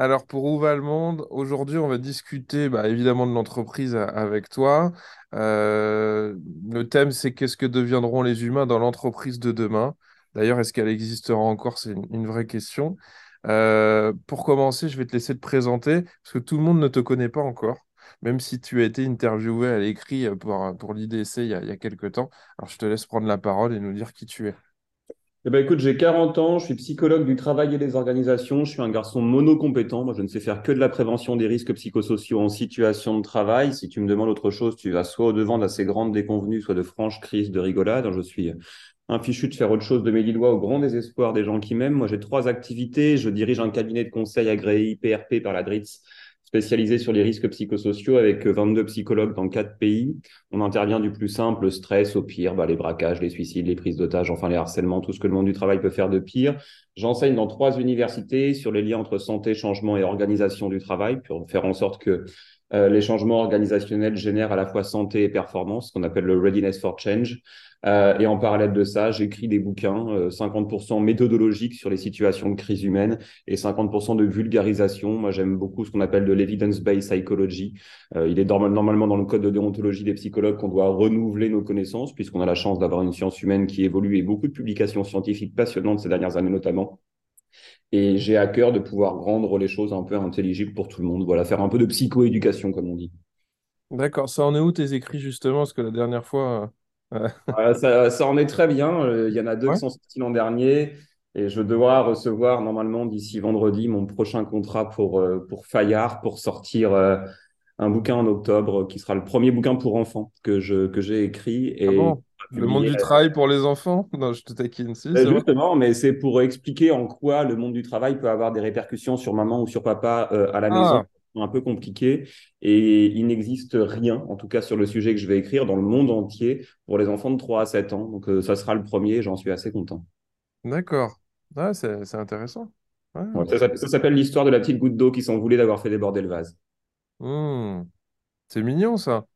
Alors pour Où le monde, aujourd'hui on va discuter bah, évidemment de l'entreprise avec toi. Euh, le thème c'est qu'est-ce que deviendront les humains dans l'entreprise de demain. D'ailleurs, est-ce qu'elle existera encore? C'est une, vraie question. Euh, pour commencer, je vais te laisser te présenter parce que tout le monde ne te connaît pas encore, même si tu as été interviewé à l'écrit pour, pour l'IDC il y a quelques temps. Alors je te laisse prendre la parole et nous dire qui tu es. Eh ben, écoute, j'ai 40 ans, je suis psychologue du travail et des organisations, je suis un garçon monocompétent, moi je ne sais faire que de la prévention des risques psychosociaux en situation de travail. Si tu me demandes autre chose, tu vas soit au-devant d'assez grandes déconvenues, soit de franches crises de rigolade. Je suis un fichu de faire autre chose de mes Lillois au grand désespoir des gens qui m'aiment. Moi j'ai trois activités, je dirige un cabinet de conseil agréé IPRP par la DRITS spécialisé sur les risques psychosociaux avec 22 psychologues dans quatre pays. On intervient du plus simple, le stress, au pire, bah, les braquages, les suicides, les prises d'otages, enfin les harcèlements, tout ce que le monde du travail peut faire de pire. J'enseigne dans trois universités sur les liens entre santé, changement et organisation du travail pour faire en sorte que euh, les changements organisationnels génèrent à la fois santé et performance, ce qu'on appelle le readiness for change. Euh, et en parallèle de ça, j'écris des bouquins, 50% euh, méthodologiques sur les situations de crise humaine et 50% de vulgarisation. Moi, j'aime beaucoup ce qu'on appelle de l'evidence-based psychology. Euh, il est normalement dans le code de déontologie des psychologues qu'on doit renouveler nos connaissances puisqu'on a la chance d'avoir une science humaine qui évolue et beaucoup de publications scientifiques passionnantes ces dernières années notamment. Et j'ai à cœur de pouvoir rendre les choses un peu intelligibles pour tout le monde. Voilà, faire un peu de psychoéducation, comme on dit. D'accord, ça en est où tes écrits justement? Parce que la dernière fois, ça, ça, en est très bien. Euh, il y en a deux qui sont sortis l'an dernier. Et je dois recevoir normalement d'ici vendredi mon prochain contrat pour, euh, pour Fayard pour sortir euh, un bouquin en octobre qui sera le premier bouquin pour enfants que je que j'ai écrit. Et ah bon? Le monde du travail pour les enfants? Non, je te taquine. Si, justement, mais c'est pour expliquer en quoi le monde du travail peut avoir des répercussions sur maman ou sur papa à la maison. Ah un peu compliqué et il n'existe rien, en tout cas sur le sujet que je vais écrire, dans le monde entier pour les enfants de 3 à 7 ans. Donc euh, ça sera le premier, j'en suis assez content. D'accord. c'est intéressant. ça, s'appelle l'histoire de la petite goutte d'eau qui s'en voulait d'avoir fait déborder le vase. Mmh. C'est mignon ça.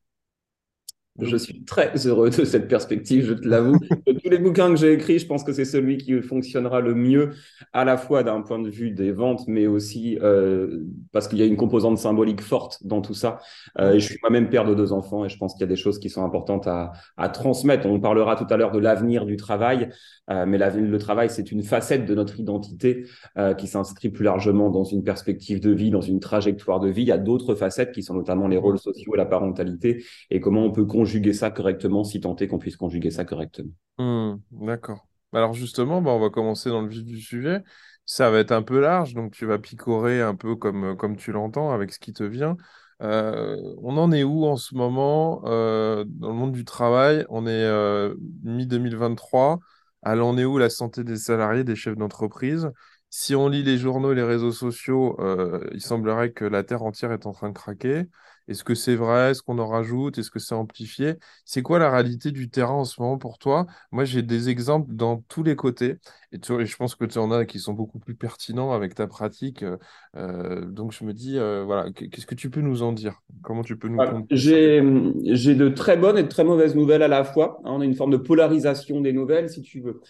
Je suis très heureux de cette perspective, je te l'avoue. De tous les bouquins que j'ai écrits, je pense que c'est celui qui fonctionnera le mieux, à la fois d'un point de vue des ventes, mais aussi euh, parce qu'il y a une composante symbolique forte dans tout ça. Euh, et je suis moi-même père de deux enfants et je pense qu'il y a des choses qui sont importantes à, à transmettre. On parlera tout à l'heure de l'avenir du travail, euh, mais le travail, c'est une facette de notre identité euh, qui s'inscrit plus largement dans une perspective de vie, dans une trajectoire de vie. Il y a d'autres facettes qui sont notamment les rôles sociaux et la parentalité et comment on peut conjuguer ça correctement, si tant est qu'on puisse conjuguer ça correctement. Hmm, d'accord. Alors justement, bah, on va commencer dans le vif du sujet. Ça va être un peu large, donc tu vas picorer un peu comme, comme tu l'entends avec ce qui te vient. Euh, on en est où en ce moment euh, dans le monde du travail? On est euh, mi-2023. Alors, on est où la santé des salariés, des chefs d'entreprise? Si on lit les journaux et les réseaux sociaux, il semblerait que la Terre entière est en train de craquer. Est-ce que c'est vrai? Est-ce qu'on en rajoute? Est-ce que c'est amplifié? C'est quoi la réalité du terrain en ce moment pour toi? Moi, j'ai des exemples dans tous les côtés et, je pense que tu en as qui sont beaucoup plus pertinents avec ta pratique. Euh, euh, donc, je me dis, euh, voilà, qu'est-ce que tu peux nous en dire? Comment tu peux nous J'ai, j'ai de très bonnes et de très mauvaises nouvelles à la fois. Hein, on a une forme de polarisation des nouvelles, si tu veux.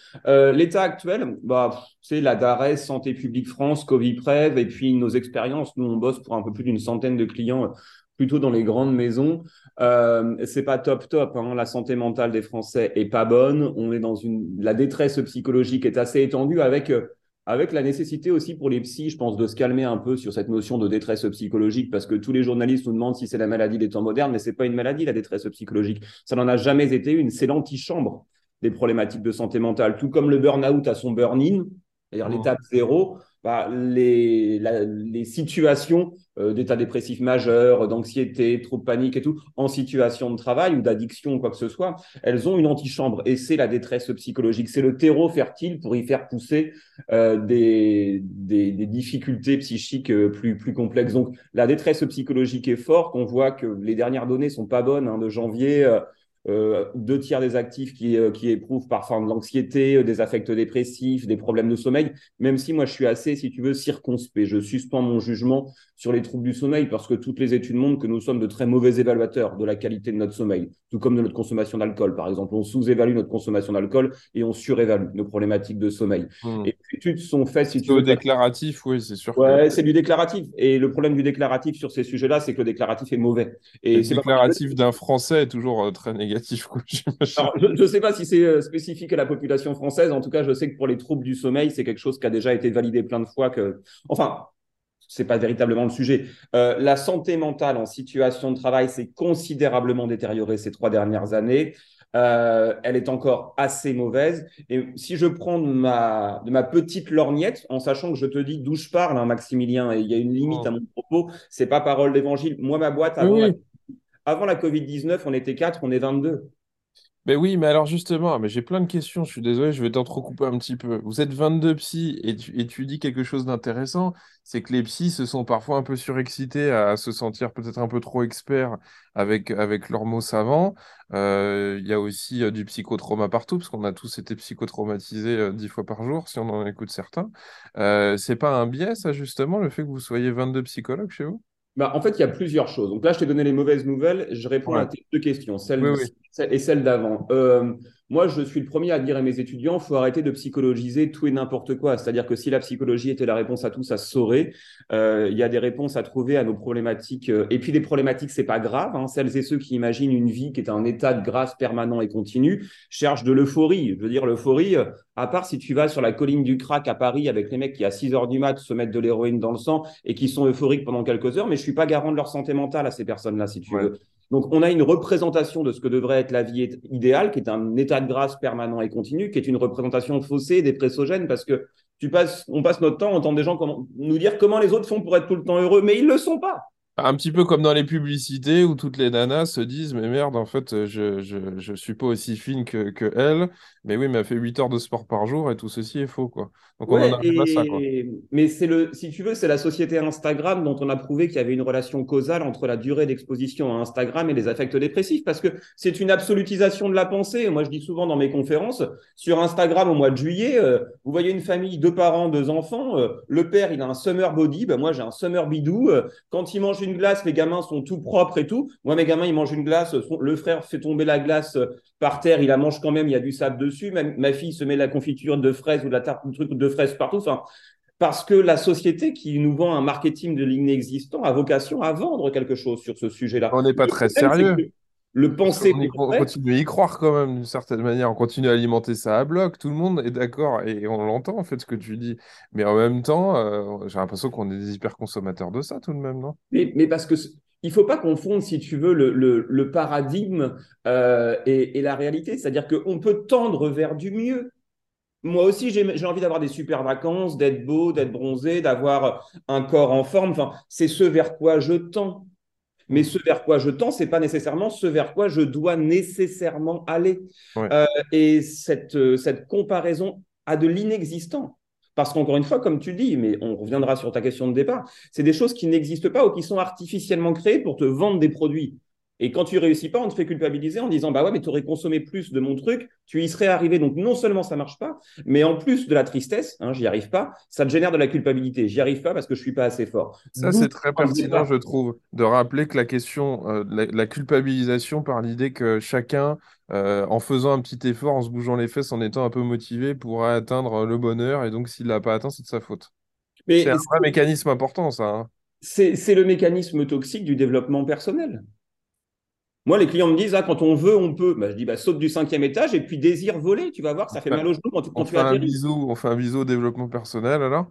l'état actuel, bah, c'est la DARES, Santé publique France, Covid-Prev, et puis nos expériences. Nous, on bosse pour un peu plus d'une centaine de clients plutôt dans les grandes maisons. Euh, c'est pas top top. Hein. La santé mentale des Français est pas bonne. On est dans une la détresse psychologique est assez étendue avec euh, avec la nécessité aussi pour les psys, je pense, de se calmer un peu sur cette notion de détresse psychologique, parce que tous les journalistes nous demandent si c'est la maladie des temps modernes, mais c'est pas une maladie la détresse psychologique. Ça n'en a jamais été une. C'est l'antichambre des problématiques de santé mentale. Tout comme le burn-out a son burn-in, C'est-à-dire Mmh. l'étape zéro, bah, les, la- les situations euh, d'état dépressif majeur, d'anxiété, trop de panique et tout, en situation de travail ou d'addiction ou quoi que ce soit, elles ont une antichambre et c'est la détresse psychologique. C'est le terreau fertile pour y faire pousser euh, des, des, des difficultés psychiques euh, plus, plus complexes. Donc, la détresse psychologique est forte. On voit que les dernières données sont pas bonnes hein, de janvier. Euh, deux tiers des actifs qui, euh, qui éprouvent parfois de l'anxiété, euh, des affects dépressifs, des problèmes de sommeil, même si moi je suis assez, si tu veux, circonspect. Je suspends mon jugement sur les troubles du sommeil parce que toutes les études montrent que nous sommes de très mauvais évaluateurs de la qualité de notre sommeil, tout comme de notre consommation d'alcool. Par exemple, on sous-évalue notre consommation d'alcool et on surévalue nos problématiques de sommeil. Mmh. Et les études sont faites, si C'est tu veux, déclaratif, oui, c'est sûr. que Ouais, c'est du déclaratif. Et le problème du déclaratif sur ces sujets-là, c'est que le déclaratif est mauvais. Et le c'est déclaratif d'un Français est toujours très négatif, quoi, j'imagine. Alors, je ne sais pas si c'est euh, spécifique à la population française. En tout cas, je sais que pour les troubles du sommeil, c'est quelque chose qui a déjà été validé plein de fois. Que... Enfin, c'est pas véritablement le sujet. Euh, la santé mentale en situation de travail s'est considérablement détériorée ces trois dernières années. Euh, elle est encore assez mauvaise. Et si je prends de ma, de ma petite lorgnette, en sachant que je te dis d'où je parle, hein, Maximilien, et il y a une limite à mon propos, c'est pas parole d'évangile. Moi, ma boîte, avant, Oui, la, oui. Avant la Covid-19, on était 4, on est 22. Mais oui, mais alors justement, mais j'ai plein de questions, je suis désolé, je vais t'entrecouper un petit peu. Vous êtes 22 psys et tu, et tu dis quelque chose d'intéressant, c'est que les psys se sont parfois un peu surexcités à, se sentir peut-être un peu trop experts avec, avec leurs mots savants. Euh, Il y a aussi euh, du psychotrauma partout, parce qu'on a tous été psychotraumatisés euh, dix fois par jour, si on en écoute certains. Euh, c'est pas un biais, ça, justement, le fait que vous soyez 22 psychologues chez vous? Bah, en fait, il y a plusieurs choses. Donc là, je t'ai donné les mauvaises nouvelles. Je réponds Ouais. à tes deux questions, celle, Oui, oui. celle- et celle d'avant. Euh, moi, je suis le premier à dire à mes étudiants, il faut arrêter de psychologiser tout et n'importe quoi. C'est-à-dire que si la psychologie était la réponse à tout, ça se saurait. Euh, Il y a des réponses à trouver à nos problématiques. euh, Et puis, les problématiques, c'est pas grave. hein. Celles et ceux qui imaginent une vie qui est un état de grâce permanent et continu cherchent de l'euphorie. Je veux dire, l'euphorie, euh, à part si tu vas sur la colline du crack à Paris avec les mecs qui, à 6 heures du mat, se mettent de l'héroïne dans le sang et qui sont euphoriques pendant quelques heures, mais je suis pas garant de leur santé mentale à ces personnes-là, si tu Ouais. veux. Donc, on a une représentation de ce que devrait être la vie idéale, qui est un état de grâce permanent et continu, qui est une représentation faussée des présogènes, parce que tu passes, on passe notre temps à entendre des gens nous dire comment les autres font pour être tout le temps heureux, mais ils le sont pas. Un petit peu comme dans les publicités où toutes les nanas se disent Mais merde, en fait, je, je, je suis pas aussi fine que, que elle, mais oui, mais elle fait 8 heures de sport par jour et tout ceci est faux, quoi. Donc on Ouais, en arrive à ça, quoi. et- mais c'est le, si tu veux, c'est la société Instagram dont on a prouvé qu'il y avait une relation causale entre la durée d'exposition à Instagram et les affects dépressifs, parce que c'est une absolutisation de la pensée. Moi, je dis souvent dans mes conférences, sur Instagram au mois de juillet, euh, vous voyez une famille, deux parents, deux enfants, euh, le père, il a un summer body, ben moi j'ai un summer bidou. euh, quand il mange une glace, les gamins sont tout propres et tout. Moi, mes gamins, ils mangent une glace, son- le frère fait tomber la glace euh, par terre, il la mange quand même, il y a du sable dessus. Ma, ma fille se met la confiture de fraises ou de la tarte de truc de fraises partout. Enfin, parce que la société qui nous vend un marketing de l'inexistant a vocation à vendre quelque chose sur ce sujet-là. On n'est pas très sérieux. Le penser on concret- continue à y croire quand même d'une certaine manière. On continue à alimenter ça à bloc. Tout le monde est d'accord et on l'entend en fait ce que tu dis. Mais en même temps, euh, j'ai l'impression qu'on est des hyper-consommateurs de ça tout de même, non? Mais, mais parce que il faut pas confondre, si tu veux, le, le, le paradigme euh, et, et la réalité. C'est-à-dire qu'on peut tendre vers du mieux. Moi aussi, j'ai j'ai envie d'avoir des super vacances, d'être beau, d'être bronzé, d'avoir un corps en forme. Enfin, c'est ce vers quoi je tends. Mais ce vers quoi je tends, c'est pas nécessairement ce vers quoi je dois nécessairement aller. Ouais. Euh, et cette, euh, cette comparaison a de l'inexistant. Parce qu'encore une fois, comme tu dis, mais on reviendra sur ta question de départ, c'est des choses qui n'existent pas ou qui sont artificiellement créées pour te vendre des produits. Et quand tu réussis pas, on te fait culpabiliser en disant bah ouais, mais tu aurais consommé plus de mon truc, tu y serais arrivé. Donc non seulement ça marche pas, mais en plus de la tristesse, hein, j'y arrive pas, ça te génère de la culpabilité. J'y arrive pas parce que je suis pas assez fort. Ça, c'est très pertinent, je trouve, de rappeler que la question, euh, la, la culpabilisation par l'idée que chacun, euh, en faisant un petit effort, en se bougeant les fesses, en étant un peu motivé, pourra atteindre le bonheur. Et donc, s'il l'a pas atteint, c'est de sa faute. C'est un vrai mécanisme important, ça. hein. c'est le mécanisme toxique du développement personnel. Moi, les clients me disent, ah, quand on veut, on peut. Bah, je dis, bah, saute du cinquième étage et puis désire voler. Tu vas voir ça fait mal au genou quand tu, quand On tu fait un bisou, on fait un bisou au développement personnel, alors?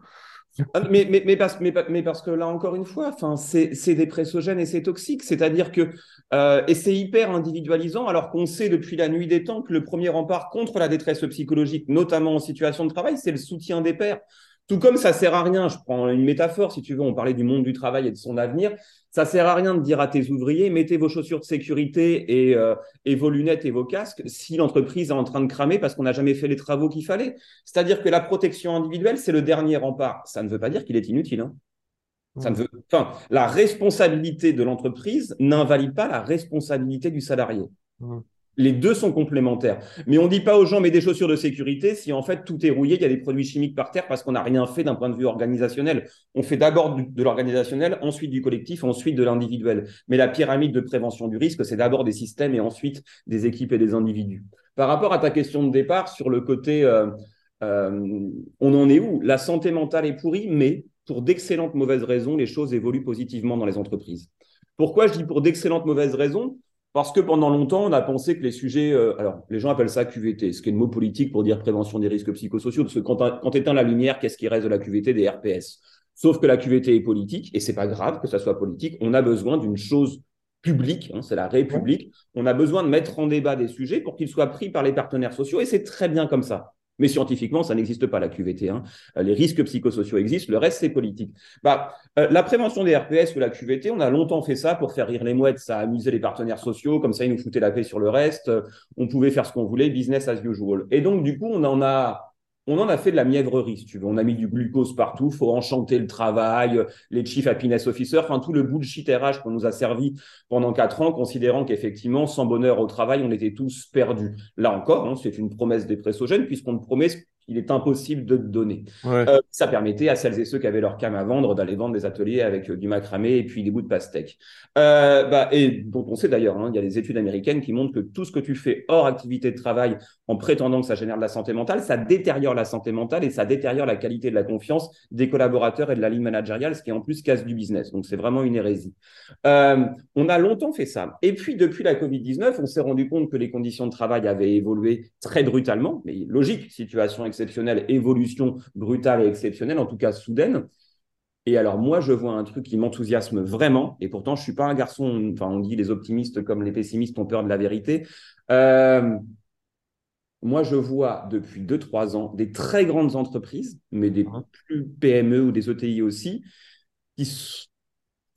Ah, mais, mais, mais, parce, mais, parce, que là, encore une fois, c'est dépressogène et c'est toxique. C'est-à-dire que, euh, et c'est hyper individualisant, alors qu'on sait depuis la nuit des temps que le premier rempart contre la détresse psychologique, notamment en situation de travail, c'est le soutien des pairs. Tout comme ça sert à rien, je prends une métaphore si tu veux, on parlait du monde du travail et de son avenir, ça sert à rien de dire à tes ouvriers mettez vos chaussures de sécurité et, euh, et vos lunettes et vos casques si l'entreprise est en train de cramer parce qu'on n'a jamais fait les travaux qu'il fallait. C'est-à-dire que la protection individuelle, c'est le dernier rempart. Ça ne veut pas dire qu'il est inutile. Hein. Ça ne veut... enfin, la responsabilité de l'entreprise n'invalide pas la responsabilité du salarié. Mmh. Les deux sont complémentaires. Mais on ne dit pas aux gens, mais des chaussures de sécurité si en fait tout est rouillé, il y a des produits chimiques par terre parce qu'on n'a rien fait d'un point de vue organisationnel. On fait d'abord de l'organisationnel, ensuite du collectif, ensuite de l'individuel. Mais la pyramide de prévention du risque, c'est d'abord des systèmes et ensuite des équipes et des individus. Par rapport à ta question de départ sur le côté, euh, euh, on en est où? La santé mentale est pourrie, mais pour d'excellentes mauvaises raisons, les choses évoluent positivement dans les entreprises. Pourquoi je dis pour d'excellentes mauvaises raisons? Parce que pendant longtemps, on a pensé que les sujets, euh, alors les gens appellent ça QVT, ce qui est le mot politique pour dire prévention des risques psychosociaux, parce que quand, quand éteint la lumière, qu'est-ce qui reste de la QVT des RPS Sauf que la QVT est politique, et c'est pas grave que ça soit politique, on a besoin d'une chose publique, hein, c'est la République, on a besoin de mettre en débat des sujets pour qu'ils soient pris par les partenaires sociaux, et c'est très bien comme ça. Mais scientifiquement, ça n'existe pas, la QVT. Hein. Euh, les risques psychosociaux existent, le reste, c'est politique. Bah, euh, la prévention des RPS ou la QVT, on a longtemps fait ça pour faire rire les mouettes, ça amusait les partenaires sociaux, comme ça, ils nous foutaient la paix sur le reste. On pouvait faire ce qu'on voulait, business as usual. Et donc, du coup, on en a on en a fait de la mièvrerie, si tu veux. On a mis du glucose partout, faut enchanter le travail, les chief happiness officers, enfin tout le bullshit RH qu'on nous a servi pendant quatre ans, considérant qu'effectivement, sans bonheur au travail, on était tous perdus. Là encore, hein, c'est une promesse dépressogène, puisqu'on ne promet il est impossible de te donner. Euh, ça permettait à celles et ceux qui avaient leur cam à vendre d'aller vendre des ateliers avec euh, du macramé et puis des bouts de pastèque. Euh, bah, et dont on sait d'ailleurs, hein, il y a des études américaines qui montrent que tout ce que tu fais hors activité de travail en prétendant que ça génère de la santé mentale, ça détériore la santé mentale et ça détériore la qualité de la confiance des collaborateurs et de la ligne managériale, ce qui en plus casse du business. Donc c'est vraiment une hérésie. on a longtemps fait ça. Et puis depuis la Covid-19, on s'est rendu compte que les conditions de travail avaient évolué très brutalement, mais logique, situation exceptionnelle, évolution brutale et exceptionnelle, en tout cas soudaine. Et alors moi, je vois un truc qui m'enthousiasme vraiment, et pourtant je suis pas un garçon, enfin on dit les optimistes comme les pessimistes ont peur de la vérité. Euh, moi, je vois depuis 2-3 ans des très grandes entreprises, mais des plus PME ou des ETI aussi, qui,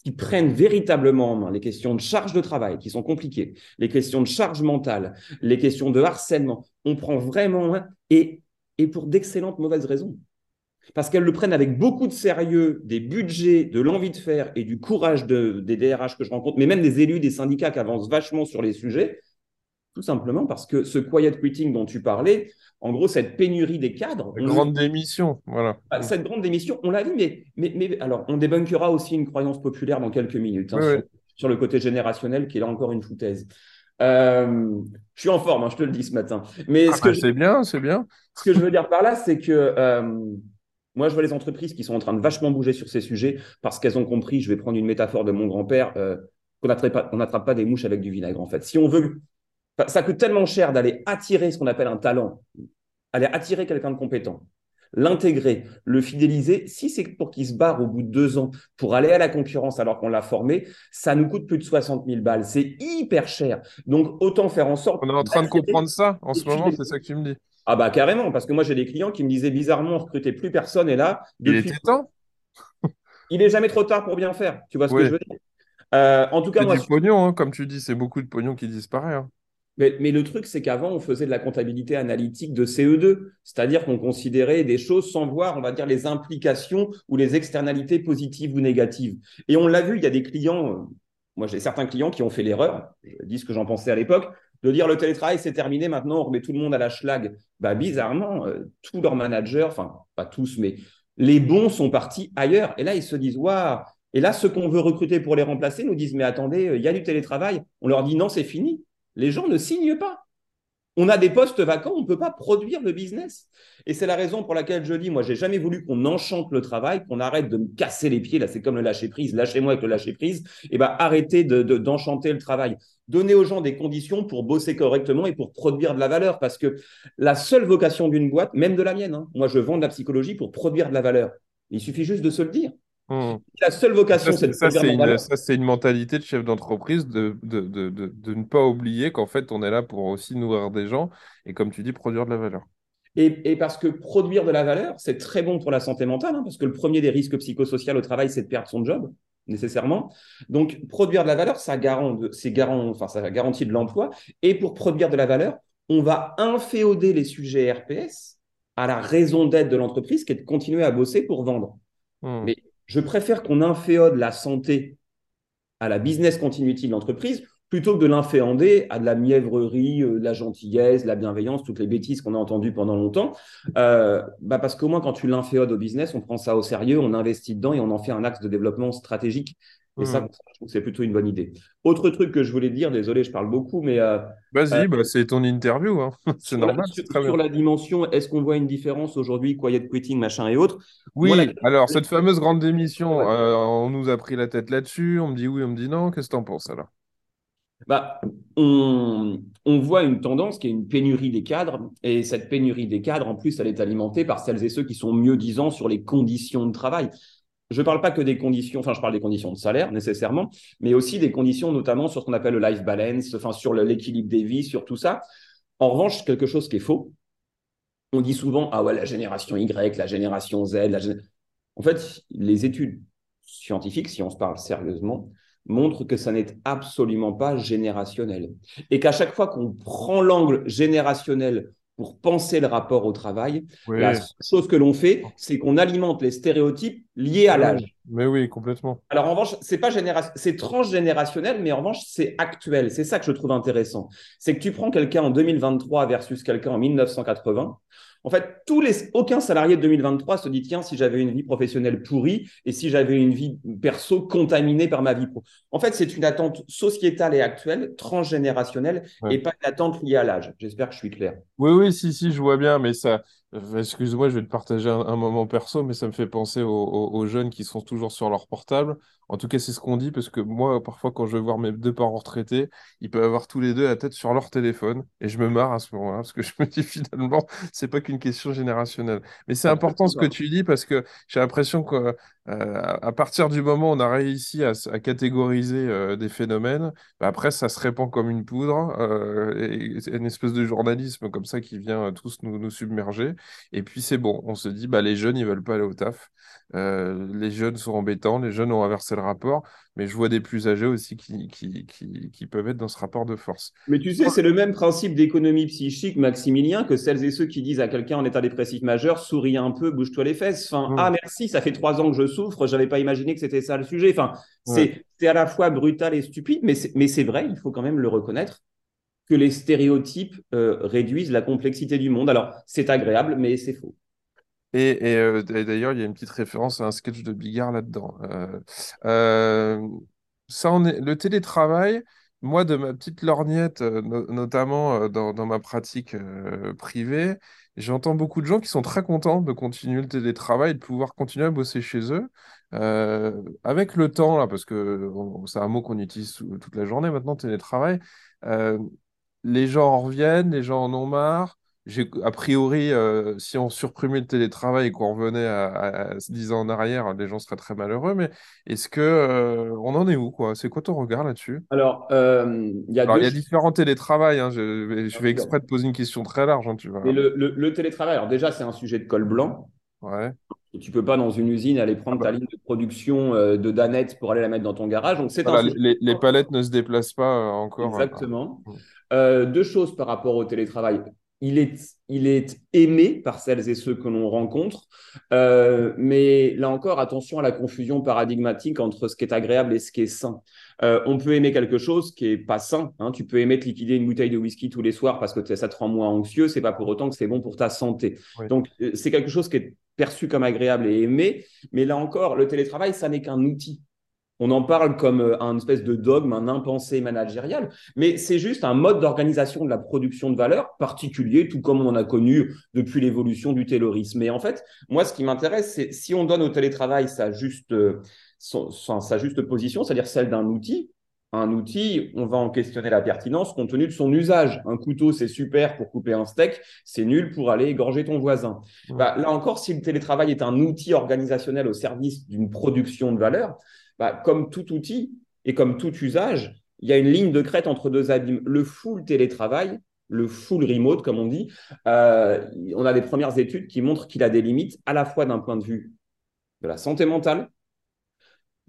qui prennent véritablement en main les questions de charge de travail, qui sont compliquées, les questions de charge mentale, les questions de harcèlement. On prend vraiment et et pour d'excellentes mauvaises raisons. Parce qu'elles le prennent avec beaucoup de sérieux, des budgets, de l'envie de faire et du courage de, des DRH que je rencontre, mais même des élus, des syndicats qui avancent vachement sur les sujets, tout simplement parce que ce quiet quitting dont tu parlais, en gros, cette pénurie des cadres. Une grande démission, voilà. Ah, cette grande démission, on l'a vu, mais, mais, mais, alors, on débunkera aussi une croyance populaire dans quelques minutes hein, sur, sur, le côté générationnel qui est là encore une foutaise. Euh, je suis en forme, hein, je te le dis ce matin. Mais ah, bah, c'est bien, c'est bien. Ce que je veux dire par là, c'est que euh, moi, je vois les entreprises qui sont en train de vachement bouger sur ces sujets parce qu'elles ont compris. Je vais prendre une métaphore de mon grand-père. Euh, qu'on n'attrape pas, des mouches avec du vinaigre, en fait. Si on veut, ça coûte tellement cher d'aller attirer ce qu'on appelle un talent, aller attirer quelqu'un de compétent l'intégrer, le fidéliser, si c'est pour qu'il se barre au bout de deux ans pour aller à la concurrence alors qu'on l'a formé, ça nous coûte plus de 60 000 balles. C'est hyper cher. Donc, autant faire en sorte. On est en train de comprendre ça en ce moment, c'est ça que tu me dis. Ah, bah carrément, parce que moi, j'ai des clients qui me disaient bizarrement, on recrutait plus personne et là. Depuis... Il était temps? Il est jamais trop tard pour bien faire. Tu vois ce que je veux dire? Euh, en tout cas, moi, du pognon, hein, comme tu dis, c'est beaucoup de pognon qui disparaît. Hein. Mais, le truc, c'est qu'avant, on faisait de la comptabilité analytique de CE2, c'est-à-dire qu'on considérait des choses sans voir, on va dire, les implications ou les externalités positives ou négatives. Et on l'a vu, il y a des clients, euh, moi j'ai certains clients qui ont fait l'erreur, je dis ce que j'en pensais à l'époque, de dire le télétravail c'est terminé, maintenant on remet tout le monde à la schlag. Bah, bizarrement, euh, tous leurs managers, enfin pas tous, mais les bons sont partis ailleurs. Et là, ils se disent, waouh, et là, ceux qu'on veut recruter pour les remplacer nous disent, mais attendez, euh, il y a du télétravail. On leur dit, non, c'est fini les gens ne signent pas. On a des postes vacants, on ne peut pas produire le business. Et c'est la raison pour laquelle je dis, moi, j'ai jamais voulu qu'on enchante le travail, qu'on arrête de me casser les pieds. Là, c'est comme le lâcher prise. Lâchez-moi avec le lâcher prise. Et eh ben, arrêtez d'enchanter le travail. Donnez aux gens des conditions pour bosser correctement et pour produire de la valeur. Parce que la seule vocation d'une boîte, même de la mienne, hein, moi, je vends de la psychologie pour produire de la valeur. Il suffit juste de se le dire. Hmm. La seule vocation, c'est de ça, produire c'est de la une, valeur. ça, c'est une mentalité de chef d'entreprise de, de, de, de, ne pas oublier qu'en fait, on est là pour aussi nourrir des gens et, comme tu dis, produire de la valeur. Et, et parce que produire de la valeur, c'est très bon pour la santé mentale, hein, parce que le premier des risques psychosociaux au travail, c'est de perdre son job, nécessairement. Donc, produire de la valeur, ça, garant, c'est garant, enfin, ça garantit de l'emploi. Et pour produire de la valeur, on va inféoder les sujets RPS à la raison d'être de l'entreprise, qui est de continuer à bosser pour vendre. Hmm. Mais je préfère qu'on inféode la santé à la business continuity de l'entreprise plutôt que de l'inféander à de la mièvrerie, euh, de la gentillesse, de la bienveillance, toutes les bêtises qu'on a entendues pendant longtemps. Euh, bah parce qu'au moins, quand tu l'inféodes au business, on prend ça au sérieux, on investit dedans et on en fait un axe de développement stratégique. Et ça, Hmm. je trouve que c'est plutôt une bonne idée. Autre truc que je voulais dire, désolé, je parle beaucoup, mais euh, Vas-y, euh, bah, c'est ton interview, hein. C'est la, normal, sur, la dimension, est-ce qu'on voit une différence aujourd'hui, quiet quitting, machin et autres? Moi, la, Oui, alors cette fameuse grande démission, ouais. euh, on nous a pris la tête là-dessus, on me dit oui, on me dit non, qu'est-ce que t'en penses alors? Bah, on, on voit une tendance qui est une pénurie des cadres, et cette pénurie des cadres, en plus, elle est alimentée par celles et ceux qui sont mieux disants sur les conditions de travail. Je ne parle pas que des conditions, enfin, je parle des conditions de salaire nécessairement, mais aussi des conditions notamment sur ce qu'on appelle le life balance, enfin, sur l'équilibre des vies, sur tout ça. En revanche, quelque chose qui est faux, on dit souvent, ah ouais, la génération Y, la génération Z, la gén- en fait, les études scientifiques, si on se parle sérieusement, montrent que ça n'est absolument pas générationnel. Et qu'à chaque fois qu'on prend l'angle générationnel pour penser le rapport au travail, Oui, la chose que l'on fait, c'est qu'on alimente les stéréotypes liés à l'âge. mais oui, complètement. Alors en revanche, c'est pas généra- c'est transgénérationnel, mais en revanche, c'est actuel. C'est ça que je trouve intéressant. C'est que tu prends quelqu'un en 2023 versus quelqu'un en 1980. En fait, tous les, aucun salarié de 2023 se dit tiens, si j'avais une vie professionnelle pourrie et si j'avais une vie perso contaminée par ma vie pro. En fait, c'est une attente sociétale et actuelle, transgénérationnelle, Ouais. et pas une attente liée à l'âge. J'espère que je suis clair. Oui, oui, si, si, je vois bien, mais ça, excuse-moi, je vais te partager un, moment perso, mais ça me fait penser aux jeunes qui sont toujours sur leur portable. En tout cas, c'est ce qu'on dit, parce que moi, parfois, quand je vais voir mes deux parents retraités, ils peuvent avoir tous les deux la tête sur leur téléphone, et je me marre à ce moment-là, parce que je me dis finalement, c'est pas qu'une question générationnelle. Mais c'est important ce que tu dis, parce que j'ai l'impression que, euh, partir du moment où on a réussi à, catégoriser euh, des phénomènes, bah, après, ça se répand comme une poudre, euh, et c'est une espèce de journalisme comme ça qui vient tous nous, nous submerger. Et puis c'est bon, on se dit, bah, les jeunes, ils veulent pas aller au taf. Les jeunes sont embêtants, les jeunes ont inversé le rapport, mais je vois des plus âgés aussi qui, qui, qui, qui peuvent être dans ce rapport de force. Mais tu sais, c'est le même principe d'économie psychique, Maximilien, que celles et ceux qui disent à quelqu'un en état dépressif majeur, souris un peu, bouge-toi les fesses. Enfin, ah merci, ça fait trois ans que je souffre, j'avais pas imaginé que c'était ça le sujet. Enfin, Ouais. c'est c'est à la fois brutal et stupide, mais c'est mais c'est vrai, il faut quand même le reconnaître, que les stéréotypes euh, réduisent la complexité du monde. Alors, c'est agréable, mais c'est faux. Et, euh, d'ailleurs, il y a une petite référence à un sketch de Bigard là-dedans. Euh, euh, ça. Le télétravail, moi, de ma petite lorgnette, no- notamment dans, ma pratique privée, j'entends beaucoup de gens qui sont très contents de continuer le télétravail de pouvoir continuer à bosser chez eux. Avec le temps, là, parce que c'est un mot qu'on utilise tout- toute la journée maintenant, télétravail, les gens en reviennent, les gens en ont marre. A priori, euh, si on supprimait le télétravail et qu'on revenait à, à, à 10 ans en arrière, les gens seraient très malheureux. Mais est-ce que, euh, on en est où, quoi? C'est quoi ton regard là-dessus? Alors, euh, il y a deux différents télétravails, hein, je, fais sûr. exprès de poser une question très large, hein, tu Mais vois. le, le- le télétravail, alors déjà, c'est un sujet de col blanc. Ouais. Tu peux pas, dans une usine, aller Ah prendre bah, ta ligne de production de Danette pour aller la mettre dans ton garage. Donc, c'est un voilà, sujet. les, les palettes ne se déplacent pas encore. euh, Exactement. Euh, deux choses par rapport au télétravail. Il est, il est aimé par celles et ceux que l'on rencontre, Euh, mais là encore, attention à la confusion paradigmatique entre ce qui est agréable et ce qui est sain. Euh, on peut aimer quelque chose qui est pas sain. hein. Tu peux aimer te liquider une bouteille de whisky tous les soirs parce que ça te rend moins anxieux. C'est pas pour autant que c'est bon pour ta santé. Oui. Donc, euh, c'est quelque chose qui est perçu comme agréable et aimé. Mais là encore, le télétravail, ça n'est qu'un outil. On en parle comme euh, un espèce de dogme, un impensé managérial, mais c'est juste un mode d'organisation de la production de valeur particulier, tout comme on a connu depuis l'évolution du taylorisme. Et en fait, moi, ce qui m'intéresse, c'est si on donne au télétravail sa juste, euh, son- son- sa juste position, c'est-à-dire celle d'un outil, un outil, on va en questionner la pertinence compte tenu de son usage. Un couteau, c'est super pour couper un steak, c'est nul pour aller égorger ton voisin. Bah, là encore, si le télétravail est un outil organisationnel au service d'une production de valeur, bah, comme tout outil et comme tout usage, il y a une ligne de crête entre deux abîmes. Le full télétravail, le full remote, comme on dit, euh, on a des premières études qui montrent qu'il a des limites à la fois d'un point de vue de la santé mentale,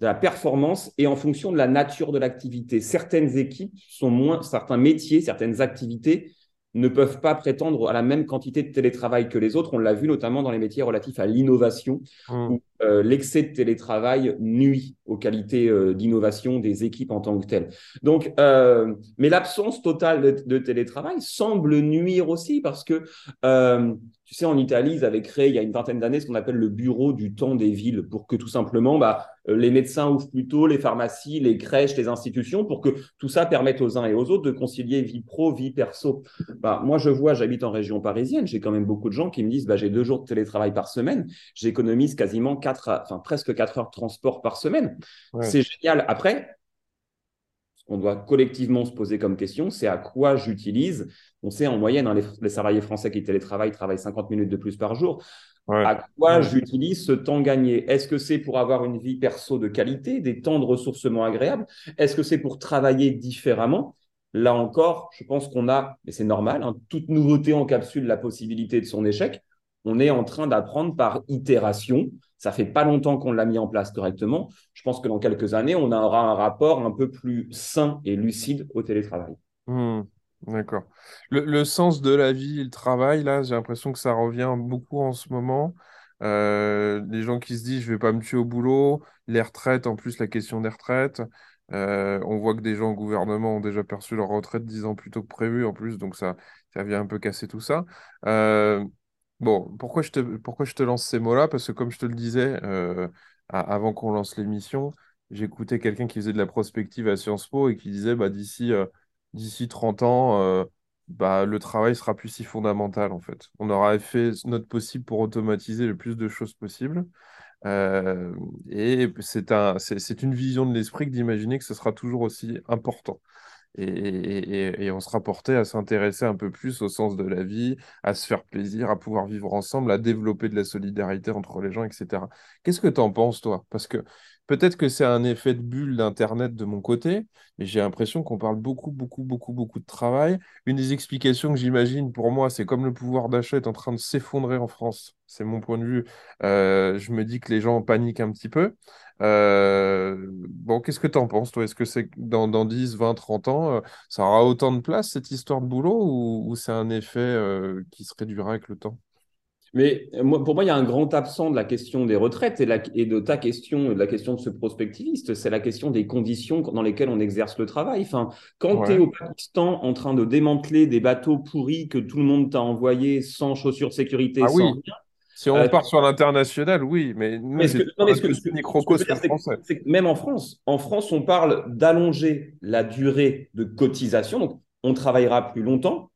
de la performance et en fonction de la nature de l'activité. Certaines équipes sont moins, certains métiers, certaines activités ne peuvent pas prétendre à la même quantité de télétravail que les autres. On l'a vu notamment dans les métiers relatifs à l'innovation, mmh. où euh, l'excès de télétravail nuit aux qualités euh, d'innovation des équipes en tant que telles. Donc, euh, mais l'absence totale de, télétravail semble nuire aussi parce que, tu sais, en Italie, ils avaient créé il y a une vingtaine d'années ce qu'on appelle le bureau du temps des villes pour que tout simplement, bah, les médecins ouvrent plus tôt, les pharmacies, les crèches, les institutions, pour que tout ça permette aux uns et aux autres de concilier vie pro, vie perso. Bah, moi, je vois, j'habite en région parisienne, j'ai quand même beaucoup de gens qui me disent, bah, j'ai deux jours de télétravail par semaine, j'économise quasiment enfin, presque 4 heures de transport par semaine. C'est génial. Après, ce qu'on doit collectivement se poser comme question, c'est à quoi j'utilise. On sait en moyenne, hein, les, salariés français qui télétravaillent travaillent 50 minutes de plus par jour. À quoi j'utilise ce temps gagné? Est-ce que c'est pour avoir une vie perso de qualité, des temps de ressourcement agréables? Est-ce que c'est pour travailler différemment? Là encore, je pense qu'on a, et c'est normal, hein, toute nouveauté encapsule la possibilité de son échec. On est en train d'apprendre par itération ça fait pas longtemps qu'on l'a mis en place correctement. Je pense que dans quelques années, on aura un rapport un peu plus sain et lucide au télétravail. Hmm, d'accord. Le, sens de la vie, le travail, là, j'ai l'impression que ça revient beaucoup en ce moment. Euh, les gens qui se disent je vais pas me tuer au boulot, les retraites, en plus la question des retraites. Euh, on voit que des gens au gouvernement ont déjà perçu leur retraite dix ans plus tôt que prévu en plus, donc ça, ça vient un peu casser tout ça. Euh, Bon, pourquoi je te, lance ces mots-là? Parce que comme je te le disais euh, avant qu'on lance l'émission, j'écoutais quelqu'un qui faisait de la prospective à Sciences Po et qui disait bah, d'ici euh, d'ici 30 ans, euh, bah, le travail sera plus si fondamental en fait. On aura fait notre possible pour automatiser le plus de choses possible. et c'est un, c'est une vision de l'esprit que d'imaginer que ce sera toujours aussi important et, on se rapportait à s'intéresser un peu plus au sens de la vie, à se faire plaisir, à pouvoir vivre ensemble, à développer de la solidarité entre les gens, etc. Qu'est-ce que tu en penses, toi? Parce que peut-être que c'est un effet de bulle d'Internet de mon côté, mais j'ai l'impression qu'on parle beaucoup, beaucoup, beaucoup, beaucoup de travail. Une des explications que j'imagine pour moi, c'est comme le pouvoir d'achat est en train de s'effondrer en France. C'est mon point de vue. Euh, je me dis que les gens paniquent un petit peu. Euh, bon, qu'est-ce que tu en penses, toi? Est-ce que c'est dans, dans 10, 20, 30 ans, euh, ça aura autant de place, cette histoire de boulot, ou, c'est un effet qui se réduira avec le temps? Mais moi, pour moi, il y a un grand absent de la question des retraites et, la, et de ta question, de la question de ce prospectiviste, c'est la question des conditions dans lesquelles on exerce le travail. Enfin, quand tu es au Pakistan en train de démanteler des bateaux pourris que tout le monde t'a envoyés sans chaussures de sécurité, ah sans oui. Si on euh, part sur l'international, oui, mais nous, c'est Même en France, en France, on parle d'allonger la durée de cotisation. Donc, on travaillera plus longtemps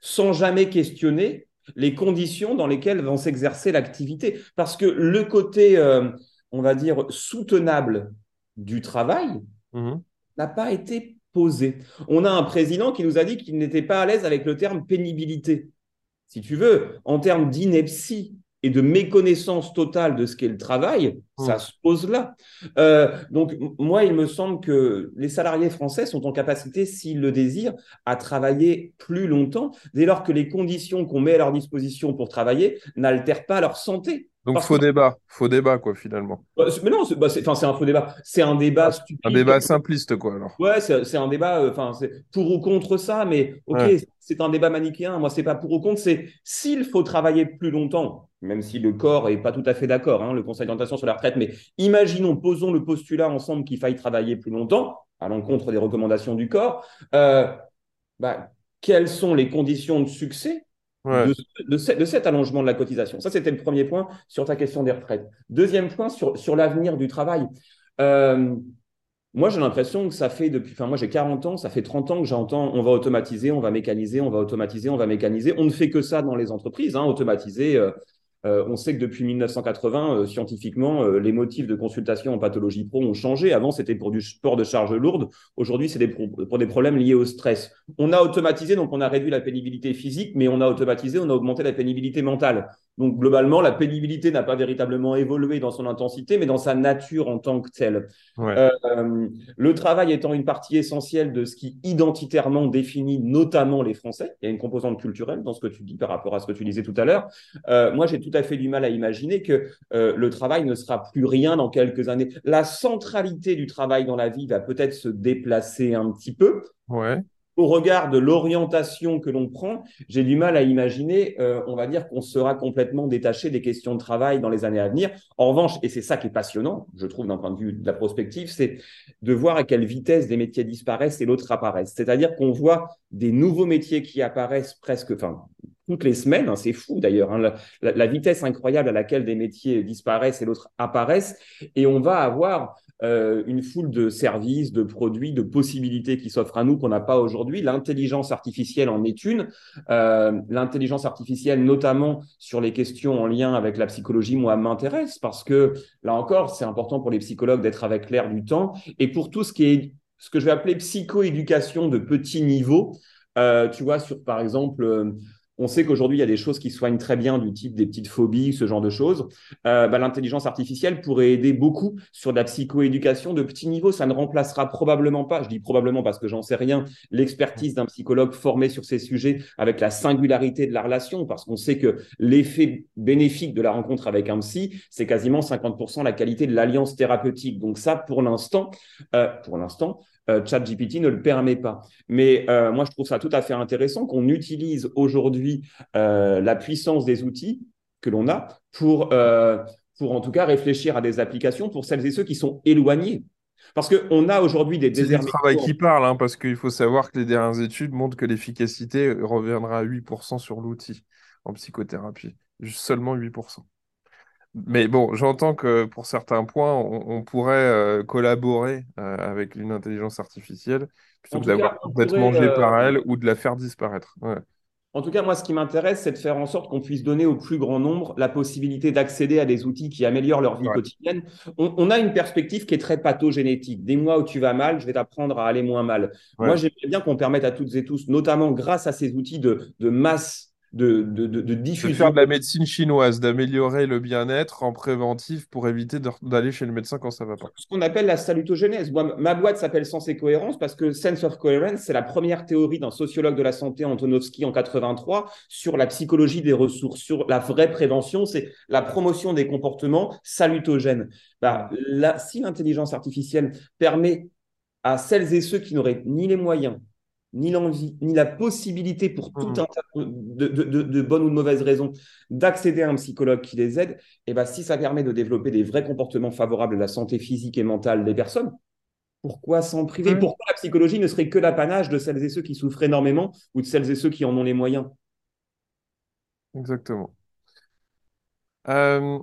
sans jamais questionner les conditions dans lesquelles vont s'exercer l'activité. Parce que le côté, euh, on va dire, soutenable du travail mhm. n'a pas été posé. On a un président qui nous a dit qu'il n'était pas à l'aise avec le terme pénibilité si tu veux, en termes d'ineptie et de méconnaissance totale de ce qu'est le travail, mmh. ça se pose là. Euh, donc, moi, il me semble que les salariés français sont en capacité, s'ils le désirent, à travailler plus longtemps, dès lors que les conditions qu'on met à leur disposition pour travailler n'altèrent pas leur santé. Donc faux débat, faux débat quoi finalement. Mais non, c'est bah, un faux débat. C'est un débat ah, stupide. Un débat simpliste quoi alors. Ouais, c'est un débat. Euh, enfin, c'est pour ou contre ça, mais ok, c'est un débat manichéen. Moi, c'est pas pour ou contre. C'est s'il faut travailler plus longtemps, même si le corps est pas tout à fait d'accord, hein, le Conseil d'orientation sur la retraite. Mais imaginons, posons le postulat ensemble qu'il faille travailler plus longtemps à l'encontre des recommandations du corps. Euh, bah, quelles sont les conditions de succès de, cet allongement de la cotisation. Ça, c'était le premier point sur ta question des retraites. Deuxième point sur, sur l'avenir du travail. Euh, moi, j'ai l'impression que ça fait depuis, enfin, moi, j'ai 40 ans, ça fait 30 ans que j'entends on va automatiser, on va mécaniser, on va automatiser, on va mécaniser. On ne fait que ça dans les entreprises, hein, automatiser. Euh, Euh, on sait que depuis 1980, euh, scientifiquement, euh, les motifs de consultation en pathologie pro ont changé. Avant, c'était pour du sport de charge lourde. Aujourd'hui, c'est pour des problèmes liés au stress. On a automatisé, donc on a réduit la pénibilité physique, mais on a automatisé, on a augmenté la pénibilité mentale. Donc globalement, la pénibilité n'a pas véritablement évolué dans son intensité, mais dans sa nature en tant que telle. Euh, le travail étant une partie essentielle de ce qui identitairement définit notamment les Français, il y a une composante culturelle dans ce que tu dis par rapport à ce que tu disais tout à l'heure. Euh, moi, j'ai tout à fait du mal à imaginer que euh, le travail ne sera plus rien dans quelques années. La centralité du travail dans la vie va peut-être se déplacer un petit peu. Ouais au regard de l'orientation que l'on prend, j'ai du mal à imaginer, euh, on va dire, qu'on sera complètement détaché des questions de travail dans les années à venir. En revanche, et c'est ça qui est passionnant, je trouve, d'un point de vue de la prospective, c'est de voir à quelle vitesse des métiers disparaissent et l'autre apparaissent. C'est-à-dire qu'on voit des nouveaux métiers qui apparaissent presque, toutes les semaines. Hein, c'est fou d'ailleurs, hein, la, vitesse incroyable à laquelle des métiers disparaissent et l'autre apparaissent. Et on va avoir euh, une foule de services, de produits, de possibilités qui s'offrent à nous qu'on n'a pas aujourd'hui. L'intelligence artificielle en est une. Euh, l'intelligence artificielle, notamment sur les questions en lien avec la psychologie, moi, m'intéresse parce que là encore, c'est important pour les psychologues d'être avec l'air du temps. Et pour tout ce qui est ce que je vais appeler psychoéducation de petit niveau, euh, tu vois, sur par exemple on sait qu'aujourd'hui, il y a des choses qui soignent très bien du type des petites phobies, ce genre de choses. Euh, bah, l'intelligence artificielle pourrait aider beaucoup sur la psychoéducation de petit niveau. Ça ne remplacera probablement pas, je dis probablement parce que j'en sais rien, l'expertise d'un psychologue formé sur ces sujets avec la singularité de la relation, parce qu'on sait que l'effet bénéfique de la rencontre avec un psy, c'est quasiment 50% la qualité de l'alliance thérapeutique. Donc ça, pour l'instant, euh, pour l'instant, ChatGPT ne le permet pas. Mais euh, moi, je trouve ça tout à fait intéressant qu'on utilise aujourd'hui euh, la puissance des outils que l'on a pour, pour en tout cas réfléchir à des applications pour celles et ceux qui sont éloignés. Parce qu'on a aujourd'hui des déserts. C'est le travail qui parle, hein, parce qu'il faut savoir que les dernières études montrent que l'efficacité reviendra à 8% sur l'outil en psychothérapie. Seulement 8%. Mais bon, j'entends que pour certains points, on, pourrait euh, collaborer euh, avec une intelligence artificielle plutôt que d'être mangé par euh, elle ou de la faire disparaître. En tout cas, moi, ce qui m'intéresse, c'est de faire en sorte qu'on puisse donner au plus grand nombre la possibilité d'accéder à des outils qui améliorent leur vie quotidienne. On, a une perspective qui est très pathogénétique. Des mois où tu vas mal, je vais t'apprendre à aller moins mal. Moi, j'aimerais bien qu'on permette à toutes et tous, notamment grâce à ces outils de, de masse de, de, de, diffusion. De faire de la médecine chinoise, d'améliorer le bien-être en préventif pour éviter d'aller chez le médecin quand ça va pas. Ce qu'on appelle la salutogénèse. ma boîte s'appelle Sens et Cohérence parce que Sense of Coherence, c'est la première théorie d'un sociologue de la santé, Antonovsky, en 83, sur la psychologie des ressources, sur la vraie prévention, c'est la promotion des comportements salutogènes. Bah, si l'intelligence artificielle permet à celles et ceux qui n'auraient ni les moyens, ni l'envie, ni la possibilité pour tout mmh. un tas de, bonnes ou de mauvaises raisons d'accéder à un psychologue qui les aide, et eh ben, si ça permet de développer des vrais comportements favorables à la santé physique et mentale des personnes, pourquoi s'en priver? Pourquoi la psychologie ne serait que l'apanage de celles et ceux qui souffrent énormément ou de celles et ceux qui en ont les moyens? Exactement. Euh,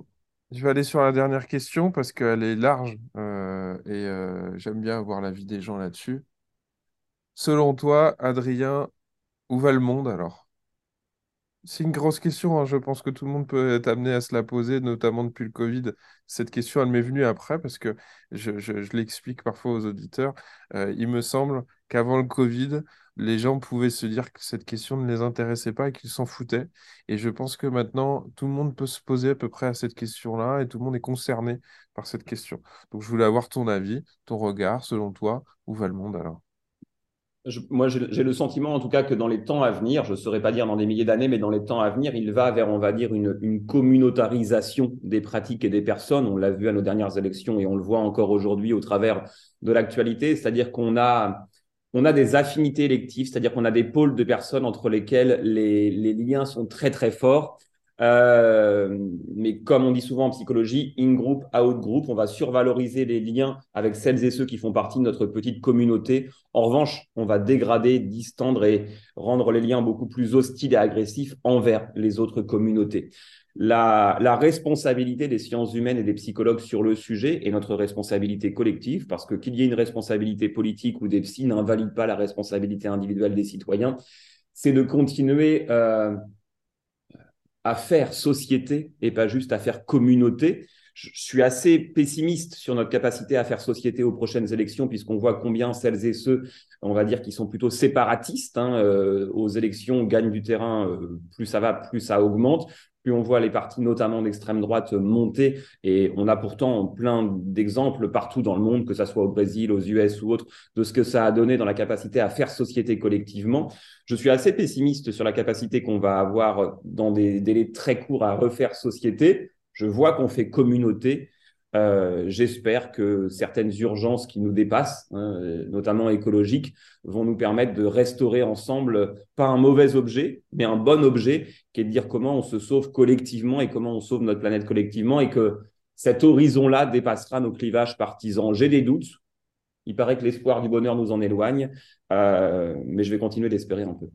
je vais aller sur la dernière question parce qu'elle est large euh, et euh, j'aime bien avoir l'avis des gens là-dessus. Selon toi, Adrien, où va le monde alors? C'est une grosse question, hein. Je pense que tout le monde peut être amené à se la poser, notamment depuis le Covid. Cette question, elle m'est venue après parce que je, l'explique parfois aux auditeurs. Euh, il me semble qu'avant le Covid, les gens pouvaient se dire que cette question ne les intéressait pas et qu'ils s'en foutaient. Et je pense que maintenant, tout le monde peut se poser à peu près à cette question-là et tout le monde est concerné par cette question. Donc, je voulais avoir ton avis, ton regard, selon toi, où va le monde alors? Moi, j'ai le sentiment, en tout cas, que dans les temps à venir, je ne saurais pas dire dans des milliers d'années, mais dans les temps à venir, il va vers, on va dire, une, communautarisation des pratiques et des personnes. On l'a vu à nos dernières élections et on le voit encore aujourd'hui au travers de l'actualité. C'est-à-dire qu'on a, on a des affinités électives, c'est-à-dire qu'on a des pôles de personnes entre lesquels les, les liens sont très, très forts. Euh, mais comme on dit souvent en psychologie, in-group, out-group, on va survaloriser les liens avec celles et ceux qui font partie de notre petite communauté. En revanche, on va dégrader, distendre et rendre les liens beaucoup plus hostiles et agressifs envers les autres communautés. La, responsabilité des sciences humaines et des psychologues sur le sujet est notre responsabilité collective, parce que qu'il y ait une responsabilité politique ou des psy n'invalide pas la responsabilité individuelle des citoyens. C'est de continuer euh, à faire société et pas juste à faire communauté. Je suis assez pessimiste sur notre capacité à faire société aux prochaines élections, puisqu'on voit combien celles et ceux, on va dire, qui sont plutôt séparatistes hein, euh, aux élections gagnent du terrain. Euh, plus ça va, plus ça augmente plus on voit les partis, notamment d'extrême droite, monter. Et on a pourtant plein d'exemples partout dans le monde, que ce soit au Brésil, aux US ou autres, de ce que ça a donné dans la capacité à faire société collectivement. Je suis assez pessimiste sur la capacité qu'on va avoir dans des délais très courts à refaire société. Je vois qu'on fait communauté. Euh, j'espère que certaines urgences qui nous dépassent, hein, notamment écologiques, vont nous permettre de restaurer ensemble pas un mauvais objet, mais un bon objet, qui est de dire comment on se sauve collectivement et comment on sauve notre planète collectivement, et que cet horizon-là dépassera nos clivages partisans. J'ai des doutes. Il paraît que l'espoir du bonheur nous en éloigne, euh, mais je vais continuer d'espérer un peu.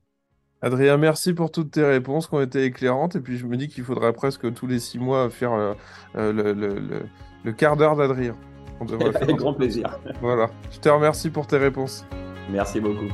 Adrien, merci pour toutes tes réponses qui ont été éclairantes. Et puis je me dis qu'il faudrait presque tous les six mois faire euh, le, le quart d'heure d'Adrien. Avec grand plaisir. Voilà. Je te remercie pour tes réponses. Merci beaucoup.